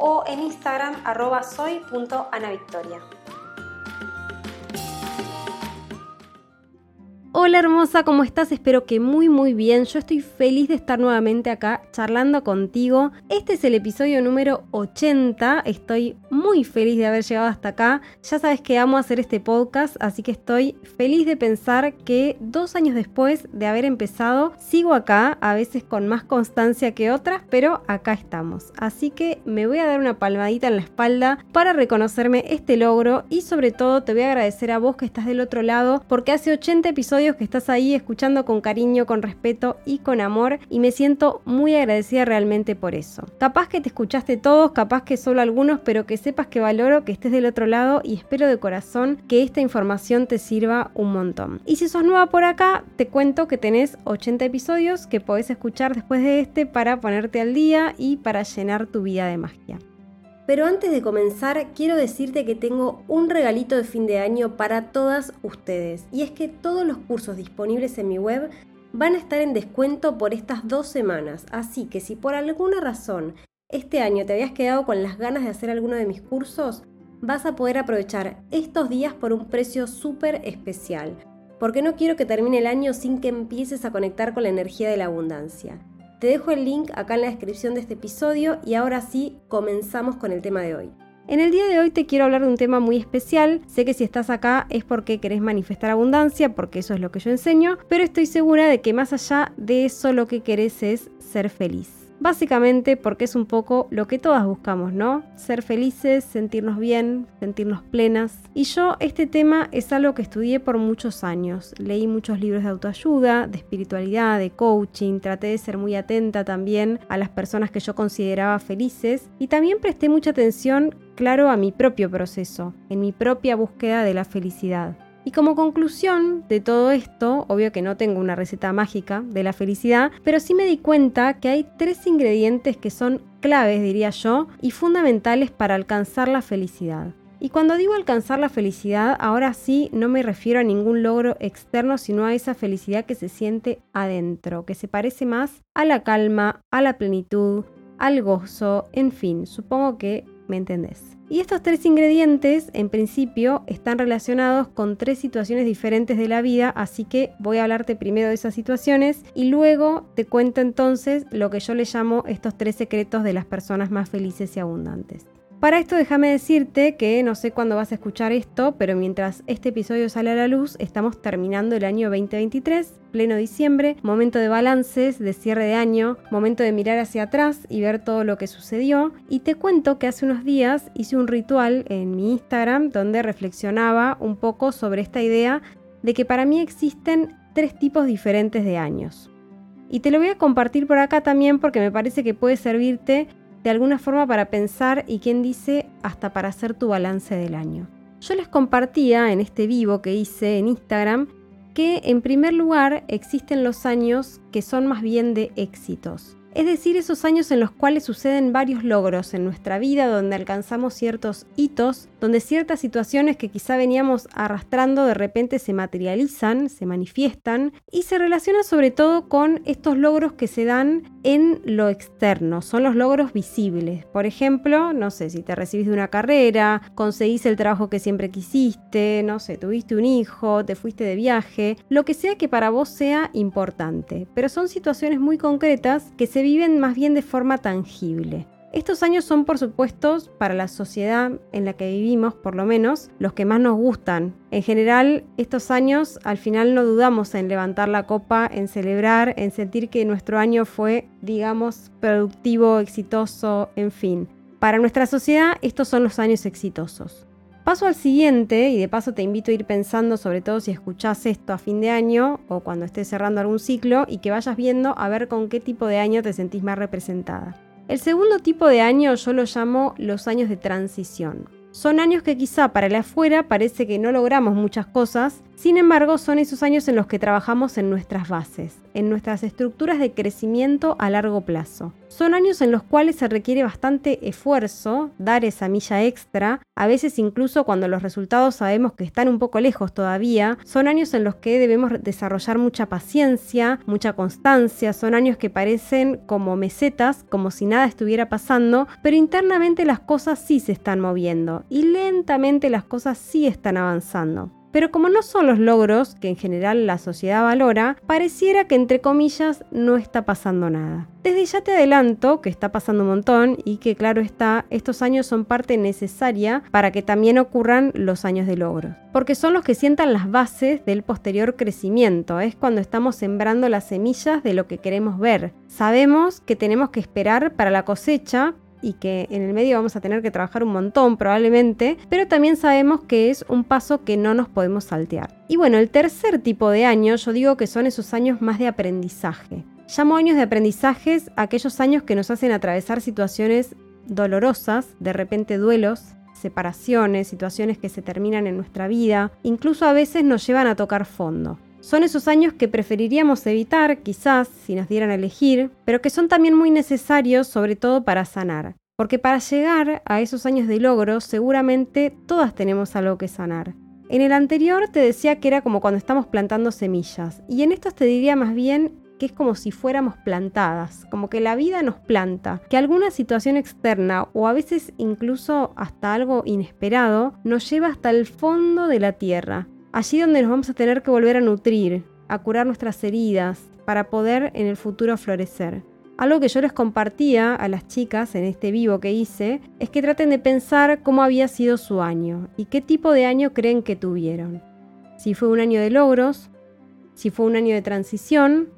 o en Instagram arroba soy.anavictoria. Hola hermosa, ¿cómo estás? Espero que muy muy bien. Yo estoy feliz de estar nuevamente acá charlando contigo. Este es el episodio número 80. Estoy muy feliz de haber llegado hasta acá. Ya sabes que amo hacer este podcast, así que estoy feliz de pensar que dos años después de haber empezado, sigo acá, a veces con más constancia que otras, pero acá estamos. Así que me voy a dar una palmadita en la espalda para reconocerme este logro y sobre todo te voy a agradecer a vos que estás del otro lado porque hace 80 episodios que estás ahí escuchando con cariño, con respeto y con amor y me siento muy agradecida realmente por eso. Capaz que te escuchaste todos, capaz que solo algunos, pero que sepas que valoro que estés del otro lado y espero de corazón que esta información te sirva un montón. Y si sos nueva por acá, te cuento que tenés 80 episodios que podés escuchar después de este para ponerte al día y para llenar tu vida de magia. Pero antes de comenzar, quiero decirte que tengo un regalito de fin de año para todas ustedes. Y es que todos los cursos disponibles en mi web van a estar en descuento por estas dos semanas. Así que si por alguna razón este año te habías quedado con las ganas de hacer alguno de mis cursos, vas a poder aprovechar estos días por un precio súper especial. Porque no quiero que termine el año sin que empieces a conectar con la energía de la abundancia. Te dejo el link acá en la descripción de este episodio y ahora sí comenzamos con el tema de hoy. En el día de hoy te quiero hablar de un tema muy especial. Sé que si estás acá es porque querés manifestar abundancia, porque eso es lo que yo enseño, pero estoy segura de que más allá de eso lo que querés es ser feliz. Básicamente porque es un poco lo que todas buscamos, ¿no? Ser felices, sentirnos bien, sentirnos plenas. Y yo este tema es algo que estudié por muchos años. Leí muchos libros de autoayuda, de espiritualidad, de coaching, traté de ser muy atenta también a las personas que yo consideraba felices y también presté mucha atención, claro, a mi propio proceso, en mi propia búsqueda de la felicidad. Y como conclusión de todo esto, obvio que no tengo una receta mágica de la felicidad, pero sí me di cuenta que hay tres ingredientes que son claves, diría yo, y fundamentales para alcanzar la felicidad. Y cuando digo alcanzar la felicidad, ahora sí no me refiero a ningún logro externo, sino a esa felicidad que se siente adentro, que se parece más a la calma, a la plenitud, al gozo, en fin, supongo que me entendés. Y estos tres ingredientes, en principio, están relacionados con tres situaciones diferentes de la vida, así que voy a hablarte primero de esas situaciones y luego te cuento entonces lo que yo le llamo estos tres secretos de las personas más felices y abundantes. Para esto déjame decirte que no sé cuándo vas a escuchar esto, pero mientras este episodio sale a la luz, estamos terminando el año 2023, pleno diciembre, momento de balances, de cierre de año, momento de mirar hacia atrás y ver todo lo que sucedió. Y te cuento que hace unos días hice un ritual en mi Instagram donde reflexionaba un poco sobre esta idea de que para mí existen tres tipos diferentes de años. Y te lo voy a compartir por acá también porque me parece que puede servirte de alguna forma para pensar y quien dice hasta para hacer tu balance del año. Yo les compartía en este vivo que hice en Instagram que en primer lugar existen los años que son más bien de éxitos. Es decir, esos años en los cuales suceden varios logros en nuestra vida, donde alcanzamos ciertos hitos, donde ciertas situaciones que quizá veníamos arrastrando de repente se materializan, se manifiestan y se relacionan sobre todo con estos logros que se dan en lo externo, son los logros visibles. Por ejemplo, no sé, si te recibís de una carrera, conseguís el trabajo que siempre quisiste, no sé, tuviste un hijo, te fuiste de viaje, lo que sea que para vos sea importante. Pero son situaciones muy concretas que se viven más bien de forma tangible. Estos años son, por supuesto, para la sociedad en la que vivimos, por lo menos, los que más nos gustan. En general, estos años al final no dudamos en levantar la copa, en celebrar, en sentir que nuestro año fue, digamos, productivo, exitoso, en fin. Para nuestra sociedad, estos son los años exitosos. Paso al siguiente, y de paso te invito a ir pensando, sobre todo si escuchás esto a fin de año o cuando estés cerrando algún ciclo, y que vayas viendo a ver con qué tipo de año te sentís más representada. El segundo tipo de año yo lo llamo los años de transición. Son años que quizá para el afuera parece que no logramos muchas cosas, sin embargo son esos años en los que trabajamos en nuestras bases, en nuestras estructuras de crecimiento a largo plazo. Son años en los cuales se requiere bastante esfuerzo, dar esa milla extra, a veces incluso cuando los resultados sabemos que están un poco lejos todavía, son años en los que debemos desarrollar mucha paciencia, mucha constancia, son años que parecen como mesetas, como si nada estuviera pasando, pero internamente las cosas sí se están moviendo y lentamente las cosas sí están avanzando. Pero como no son los logros que en general la sociedad valora, pareciera que entre comillas no está pasando nada. Desde ya te adelanto que está pasando un montón y que claro está, estos años son parte necesaria para que también ocurran los años de logros, porque son los que sientan las bases del posterior crecimiento, es cuando estamos sembrando las semillas de lo que queremos ver. Sabemos que tenemos que esperar para la cosecha, y que en el medio vamos a tener que trabajar un montón probablemente, pero también sabemos que es un paso que no nos podemos saltear. Y bueno, el tercer tipo de año yo digo que son esos años más de aprendizaje. Llamo años de aprendizajes aquellos años que nos hacen atravesar situaciones dolorosas, de repente duelos, separaciones, situaciones que se terminan en nuestra vida, incluso a veces nos llevan a tocar fondo. Son esos años que preferiríamos evitar, quizás, si nos dieran a elegir, pero que son también muy necesarios, sobre todo para sanar. Porque para llegar a esos años de logro, seguramente todas tenemos algo que sanar. En el anterior te decía que era como cuando estamos plantando semillas, y en estos te diría más bien que es como si fuéramos plantadas, como que la vida nos planta, que alguna situación externa o a veces incluso hasta algo inesperado nos lleva hasta el fondo de la tierra, Allí donde nos vamos a tener que volver a nutrir, a curar nuestras heridas, para poder en el futuro florecer. Algo que yo les compartía a las chicas en este vivo que hice es que traten de pensar cómo había sido su año y qué tipo de año creen que tuvieron. Si fue un año de logros, si fue un año de transición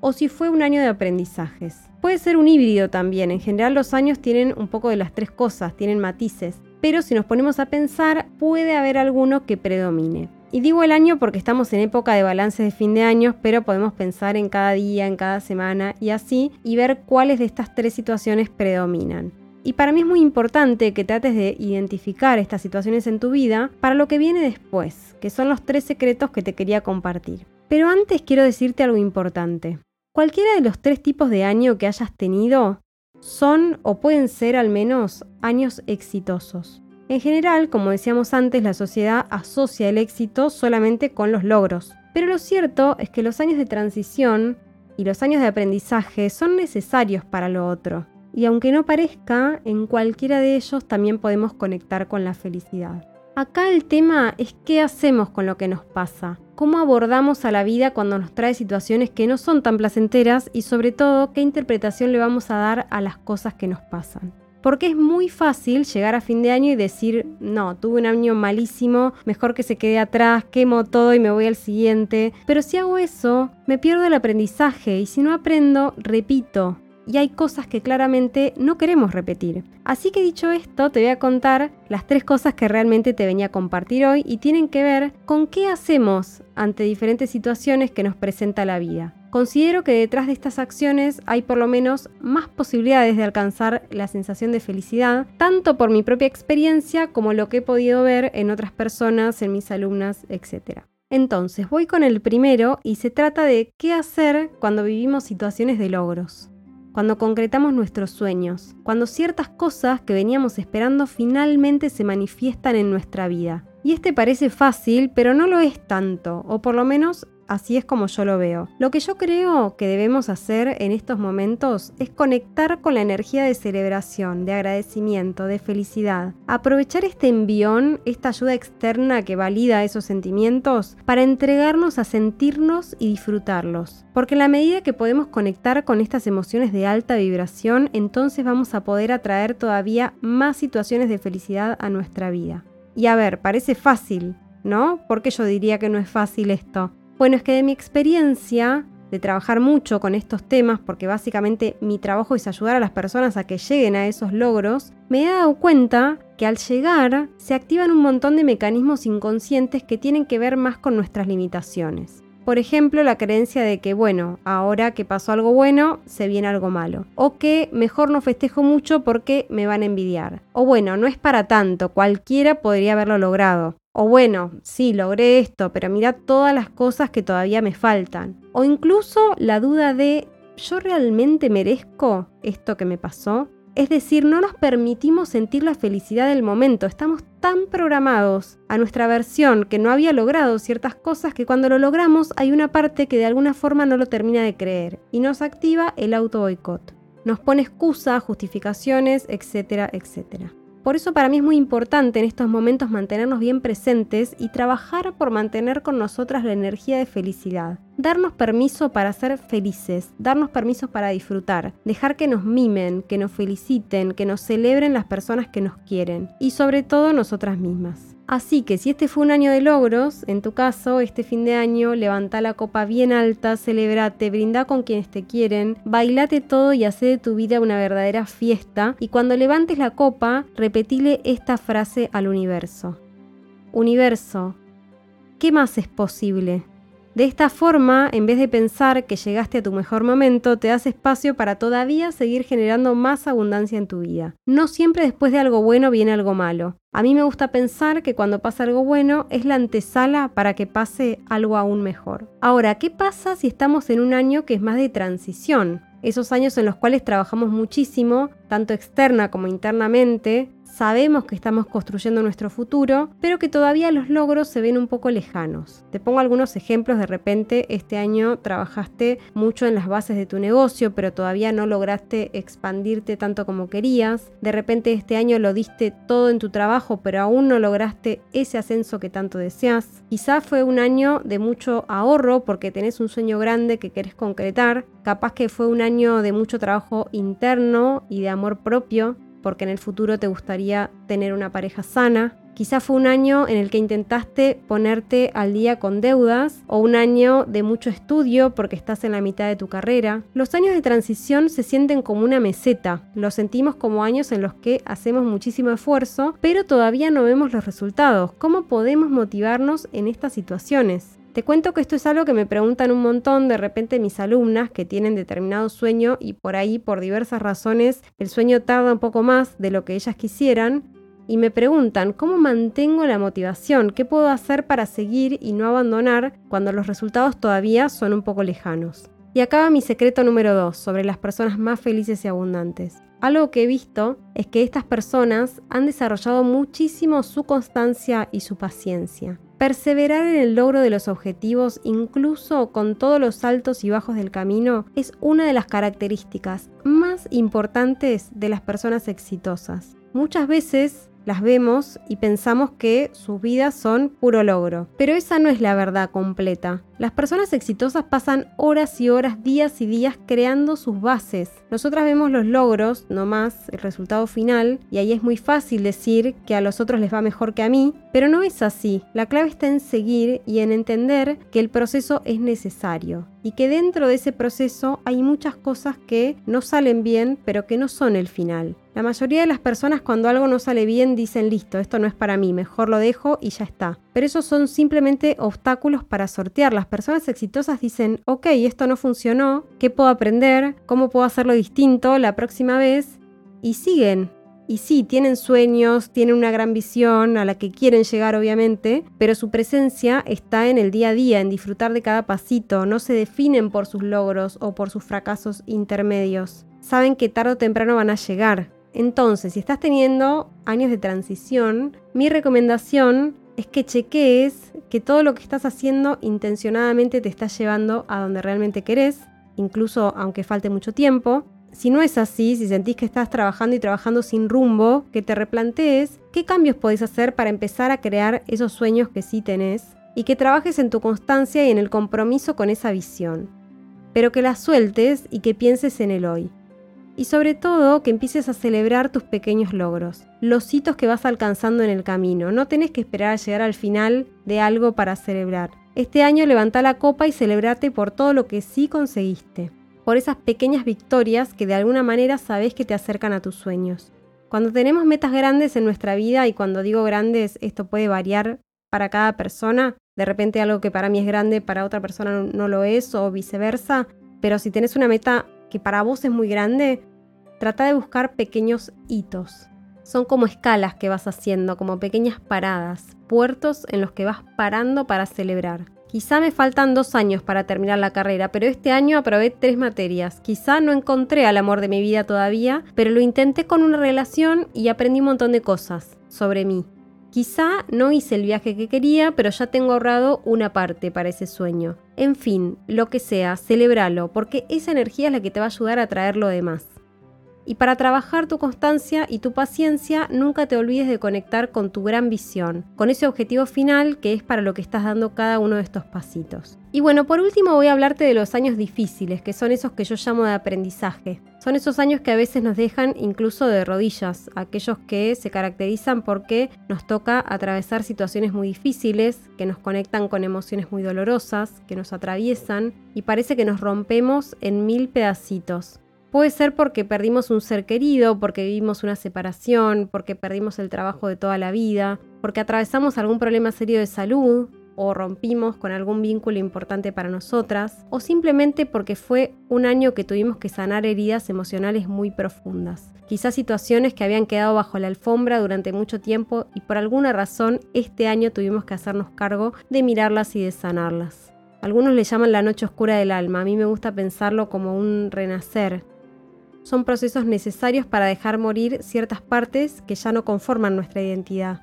o si fue un año de aprendizajes. Puede ser un híbrido también, en general los años tienen un poco de las tres cosas, tienen matices, pero si nos ponemos a pensar puede haber alguno que predomine. Y digo el año porque estamos en época de balances de fin de años, pero podemos pensar en cada día, en cada semana y así, y ver cuáles de estas tres situaciones predominan. Y para mí es muy importante que trates de identificar estas situaciones en tu vida para lo que viene después, que son los tres secretos que te quería compartir. Pero antes quiero decirte algo importante. Cualquiera de los tres tipos de año que hayas tenido son o pueden ser al menos años exitosos. En general, como decíamos antes, la sociedad asocia el éxito solamente con los logros. Pero lo cierto es que los años de transición y los años de aprendizaje son necesarios para lo otro. Y aunque no parezca, en cualquiera de ellos también podemos conectar con la felicidad. Acá el tema es qué hacemos con lo que nos pasa, cómo abordamos a la vida cuando nos trae situaciones que no son tan placenteras y sobre todo qué interpretación le vamos a dar a las cosas que nos pasan. Porque es muy fácil llegar a fin de año y decir, no, tuve un año malísimo, mejor que se quede atrás, quemo todo y me voy al siguiente. Pero si hago eso, me pierdo el aprendizaje y si no aprendo, repito. Y hay cosas que claramente no queremos repetir. Así que dicho esto, te voy a contar las tres cosas que realmente te venía a compartir hoy y tienen que ver con qué hacemos ante diferentes situaciones que nos presenta la vida. Considero que detrás de estas acciones hay por lo menos más posibilidades de alcanzar la sensación de felicidad, tanto por mi propia experiencia como lo que he podido ver en otras personas, en mis alumnas, etc. Entonces, voy con el primero y se trata de qué hacer cuando vivimos situaciones de logros, cuando concretamos nuestros sueños, cuando ciertas cosas que veníamos esperando finalmente se manifiestan en nuestra vida. Y este parece fácil, pero no lo es tanto, o por lo menos así es como yo lo veo. Lo que yo creo que debemos hacer en estos momentos es conectar con la energía de celebración, de agradecimiento, de felicidad. Aprovechar este envión, esta ayuda externa que valida esos sentimientos, para entregarnos a sentirnos y disfrutarlos. Porque en la medida que podemos conectar con estas emociones de alta vibración, entonces vamos a poder atraer todavía más situaciones de felicidad a nuestra vida. Y a ver, parece fácil, ¿no? Porque yo diría que no es fácil esto. Bueno, es que de mi experiencia de trabajar mucho con estos temas, porque básicamente mi trabajo es ayudar a las personas a que lleguen a esos logros, me he dado cuenta que al llegar se activan un montón de mecanismos inconscientes que tienen que ver más con nuestras limitaciones. Por ejemplo, la creencia de que, bueno, ahora que pasó algo bueno, se viene algo malo. O que mejor no festejo mucho porque me van a envidiar. O bueno, no es para tanto, cualquiera podría haberlo logrado. O bueno, sí, logré esto, pero mira todas las cosas que todavía me faltan. O incluso la duda de, ¿yo realmente merezco esto que me pasó? Es decir, no nos permitimos sentir la felicidad del momento, estamos tan programados a nuestra versión que no había logrado ciertas cosas que cuando lo logramos hay una parte que de alguna forma no lo termina de creer y nos activa el auto boicot. Nos pone excusas, justificaciones, etcétera, etcétera. Por eso para mí es muy importante en estos momentos mantenernos bien presentes y trabajar por mantener con nosotras la energía de felicidad. Darnos permiso para ser felices, darnos permiso para disfrutar, dejar que nos mimen, que nos feliciten, que nos celebren las personas que nos quieren y sobre todo nosotras mismas. Así que si este fue un año de logros, en tu caso, este fin de año, levanta la copa bien alta, celebrate, brinda con quienes te quieren, bailate todo y hace de tu vida una verdadera fiesta. Y cuando levantes la copa, repetile esta frase al universo. Universo, ¿qué más es posible? De esta forma, en vez de pensar que llegaste a tu mejor momento, te das espacio para todavía seguir generando más abundancia en tu vida. No siempre después de algo bueno viene algo malo. A mí me gusta pensar que cuando pasa algo bueno es la antesala para que pase algo aún mejor. Ahora, ¿qué pasa si estamos en un año que es más de transición? Esos años en los cuales trabajamos muchísimo, tanto externa como internamente, sabemos que estamos construyendo nuestro futuro, pero que todavía los logros se ven un poco lejanos. Te pongo algunos ejemplos, de repente este año trabajaste mucho en las bases de tu negocio, pero todavía no lograste expandirte tanto como querías. De repente este año lo diste todo en tu trabajo, pero aún no lograste ese ascenso que tanto deseas. Quizá fue un año de mucho ahorro porque tenés un sueño grande que querés concretar. Capaz que fue un año de mucho trabajo interno y de amor propio porque en el futuro te gustaría tener una pareja sana. Quizá fue un año en el que intentaste ponerte al día con deudas o un año de mucho estudio porque estás en la mitad de tu carrera. Los años de transición se sienten como una meseta, los sentimos como años en los que hacemos muchísimo esfuerzo, pero todavía no vemos los resultados. ¿Cómo podemos motivarnos en estas situaciones? Te cuento que esto es algo que me preguntan un montón de repente mis alumnas que tienen determinado sueño y por ahí por diversas razones el sueño tarda un poco más de lo que ellas quisieran y me preguntan cómo mantengo la motivación, qué puedo hacer para seguir y no abandonar cuando los resultados todavía son un poco lejanos. Y acaba mi secreto número 2 sobre las personas más felices y abundantes. Algo que he visto es que estas personas han desarrollado muchísimo su constancia y su paciencia. Perseverar en el logro de los objetivos, incluso con todos los altos y bajos del camino, es una de las características más importantes de las personas exitosas. Muchas veces las vemos y pensamos que sus vidas son puro logro. Pero esa no es la verdad completa. Las personas exitosas pasan horas y horas, días y días creando sus bases. Nosotras vemos los logros, no más el resultado final, y ahí es muy fácil decir que a los otros les va mejor que a mí, pero no es así. La clave está en seguir y en entender que el proceso es necesario y que dentro de ese proceso hay muchas cosas que no salen bien, pero que no son el final. La mayoría de las personas cuando algo no sale bien dicen, listo, esto no es para mí, mejor lo dejo y ya está. Pero esos son simplemente obstáculos para sortear. Las personas exitosas dicen, ok, esto no funcionó, ¿qué puedo aprender? ¿Cómo puedo hacerlo distinto la próxima vez? Y siguen, y sí, tienen sueños, tienen una gran visión a la que quieren llegar obviamente, pero su presencia está en el día a día, en disfrutar de cada pasito, no se definen por sus logros o por sus fracasos intermedios. Saben que tarde o temprano van a llegar. Entonces, si estás teniendo años de transición, mi recomendación es que chequees que todo lo que estás haciendo intencionadamente te está llevando a donde realmente querés, incluso aunque falte mucho tiempo, si no es así, si sentís que estás trabajando y trabajando sin rumbo, que te replantees qué cambios podés hacer para empezar a crear esos sueños que sí tenés y que trabajes en tu constancia y en el compromiso con esa visión. Pero que la sueltes y que pienses en el hoy. Y sobre todo que empieces a celebrar tus pequeños logros, los hitos que vas alcanzando en el camino. No tenés que esperar a llegar al final de algo para celebrar. Este año levanta la copa y celebrate por todo lo que sí conseguiste por esas pequeñas victorias que de alguna manera sabes que te acercan a tus sueños. Cuando tenemos metas grandes en nuestra vida, y cuando digo grandes esto puede variar para cada persona, De repente algo que para mí es grande, para otra persona no lo es o viceversa. Pero si tenés una meta que para vos es muy grande, trata de buscar pequeños hitos. Son como escalas que vas haciendo, como pequeñas paradas, puertos en los que vas parando para celebrar. Quizá me faltan dos años para terminar la carrera, pero este año aprobé tres materias. Quizá no encontré al amor de mi vida todavía, pero lo intenté con una relación y aprendí un montón de cosas sobre mí. Quizá no hice el viaje que quería, pero ya tengo ahorrado una parte para ese sueño. En fin, lo que sea, celebralo, porque esa energía es la que te va a ayudar a traer lo demás. Y para trabajar tu constancia y tu paciencia, nunca te olvides de conectar con tu gran visión, con ese objetivo final que es para lo que estás dando cada uno de estos pasitos. Y bueno, por último voy a hablarte de los años difíciles, que son esos que yo llamo de aprendizaje. Son esos años que a veces nos dejan incluso de rodillas, aquellos que se caracterizan porque nos toca atravesar situaciones muy difíciles, que nos conectan con emociones muy dolorosas, que nos atraviesan y parece que nos rompemos en mil pedacitos. Puede ser porque perdimos un ser querido, porque vivimos una separación, porque perdimos el trabajo de toda la vida, porque atravesamos algún problema serio de salud o rompimos con algún vínculo importante para nosotras, o simplemente porque fue un año que tuvimos que sanar heridas emocionales muy profundas. Quizás situaciones que habían quedado bajo la alfombra durante mucho tiempo y por alguna razón este año tuvimos que hacernos cargo de mirarlas y de sanarlas. Algunos le llaman la noche oscura del alma, a mí me gusta pensarlo como un renacer, son procesos necesarios para dejar morir ciertas partes que ya no conforman nuestra identidad.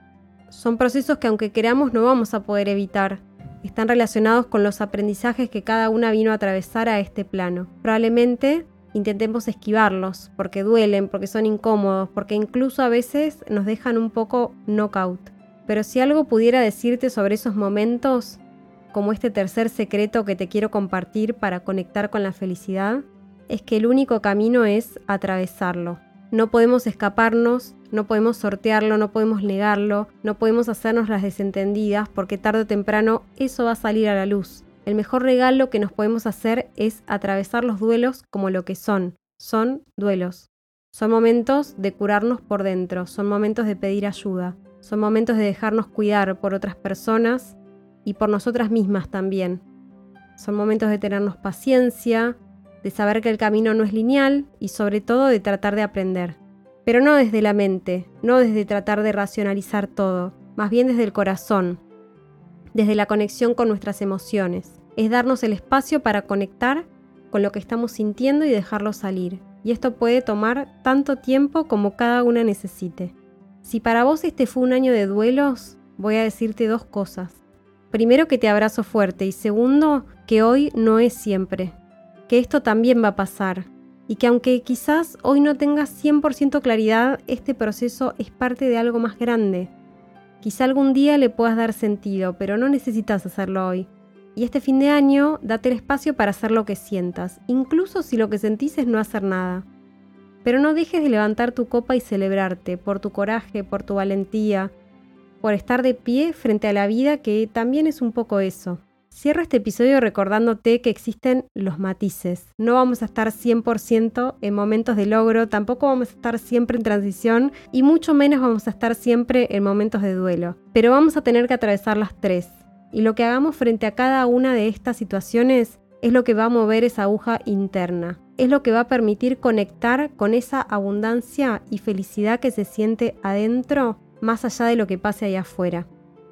Son procesos que aunque queramos no vamos a poder evitar. Están relacionados con los aprendizajes que cada una vino a atravesar a este plano. Probablemente intentemos esquivarlos, porque duelen, porque son incómodos, porque incluso a veces nos dejan un poco knockout. Pero si algo pudiera decirte sobre esos momentos, como este tercer secreto que te quiero compartir para conectar con la felicidad, es que el único camino es atravesarlo. No podemos escaparnos, no podemos sortearlo, no podemos negarlo, no podemos hacernos las desentendidas porque tarde o temprano eso va a salir a la luz. El mejor regalo que nos podemos hacer es atravesar los duelos como lo que son. Son duelos. Son momentos de curarnos por dentro, son momentos de pedir ayuda, son momentos de dejarnos cuidar por otras personas y por nosotras mismas también. Son momentos de tenernos paciencia, de saber que el camino no es lineal y sobre todo de tratar de aprender. Pero no desde la mente, no desde tratar de racionalizar todo, más bien desde el corazón, desde la conexión con nuestras emociones. Es darnos el espacio para conectar con lo que estamos sintiendo y dejarlo salir. Y esto puede tomar tanto tiempo como cada una necesite. Si para vos este fue un año de duelos, voy a decirte dos cosas. Primero que te abrazo fuerte y segundo que hoy no es siempre que esto también va a pasar y que aunque quizás hoy no tengas 100% claridad, este proceso es parte de algo más grande. Quizá algún día le puedas dar sentido, pero no necesitas hacerlo hoy. Y este fin de año, date el espacio para hacer lo que sientas, incluso si lo que sentís es no hacer nada. Pero no dejes de levantar tu copa y celebrarte por tu coraje, por tu valentía, por estar de pie frente a la vida que también es un poco eso. Cierro este episodio recordándote que existen los matices. No vamos a estar 100% en momentos de logro, tampoco vamos a estar siempre en transición y mucho menos vamos a estar siempre en momentos de duelo. Pero vamos a tener que atravesar las tres. Y lo que hagamos frente a cada una de estas situaciones es lo que va a mover esa aguja interna. Es lo que va a permitir conectar con esa abundancia y felicidad que se siente adentro más allá de lo que pase allá afuera.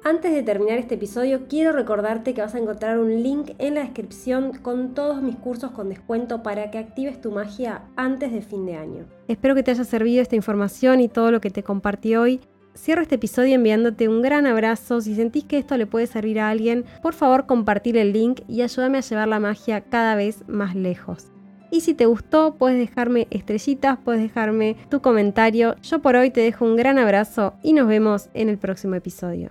Antes de terminar este episodio, quiero recordarte que vas a encontrar un link en la descripción con todos mis cursos con descuento para que actives tu magia antes de fin de año. Espero que te haya servido esta información y todo lo que te compartí hoy. Cierro este episodio enviándote un gran abrazo. Si sentís que esto le puede servir a alguien, por favor compartir el link y ayúdame a llevar la magia cada vez más lejos. Y si te gustó, puedes dejarme estrellitas, puedes dejarme tu comentario. Yo por hoy te dejo un gran abrazo y nos vemos en el próximo episodio.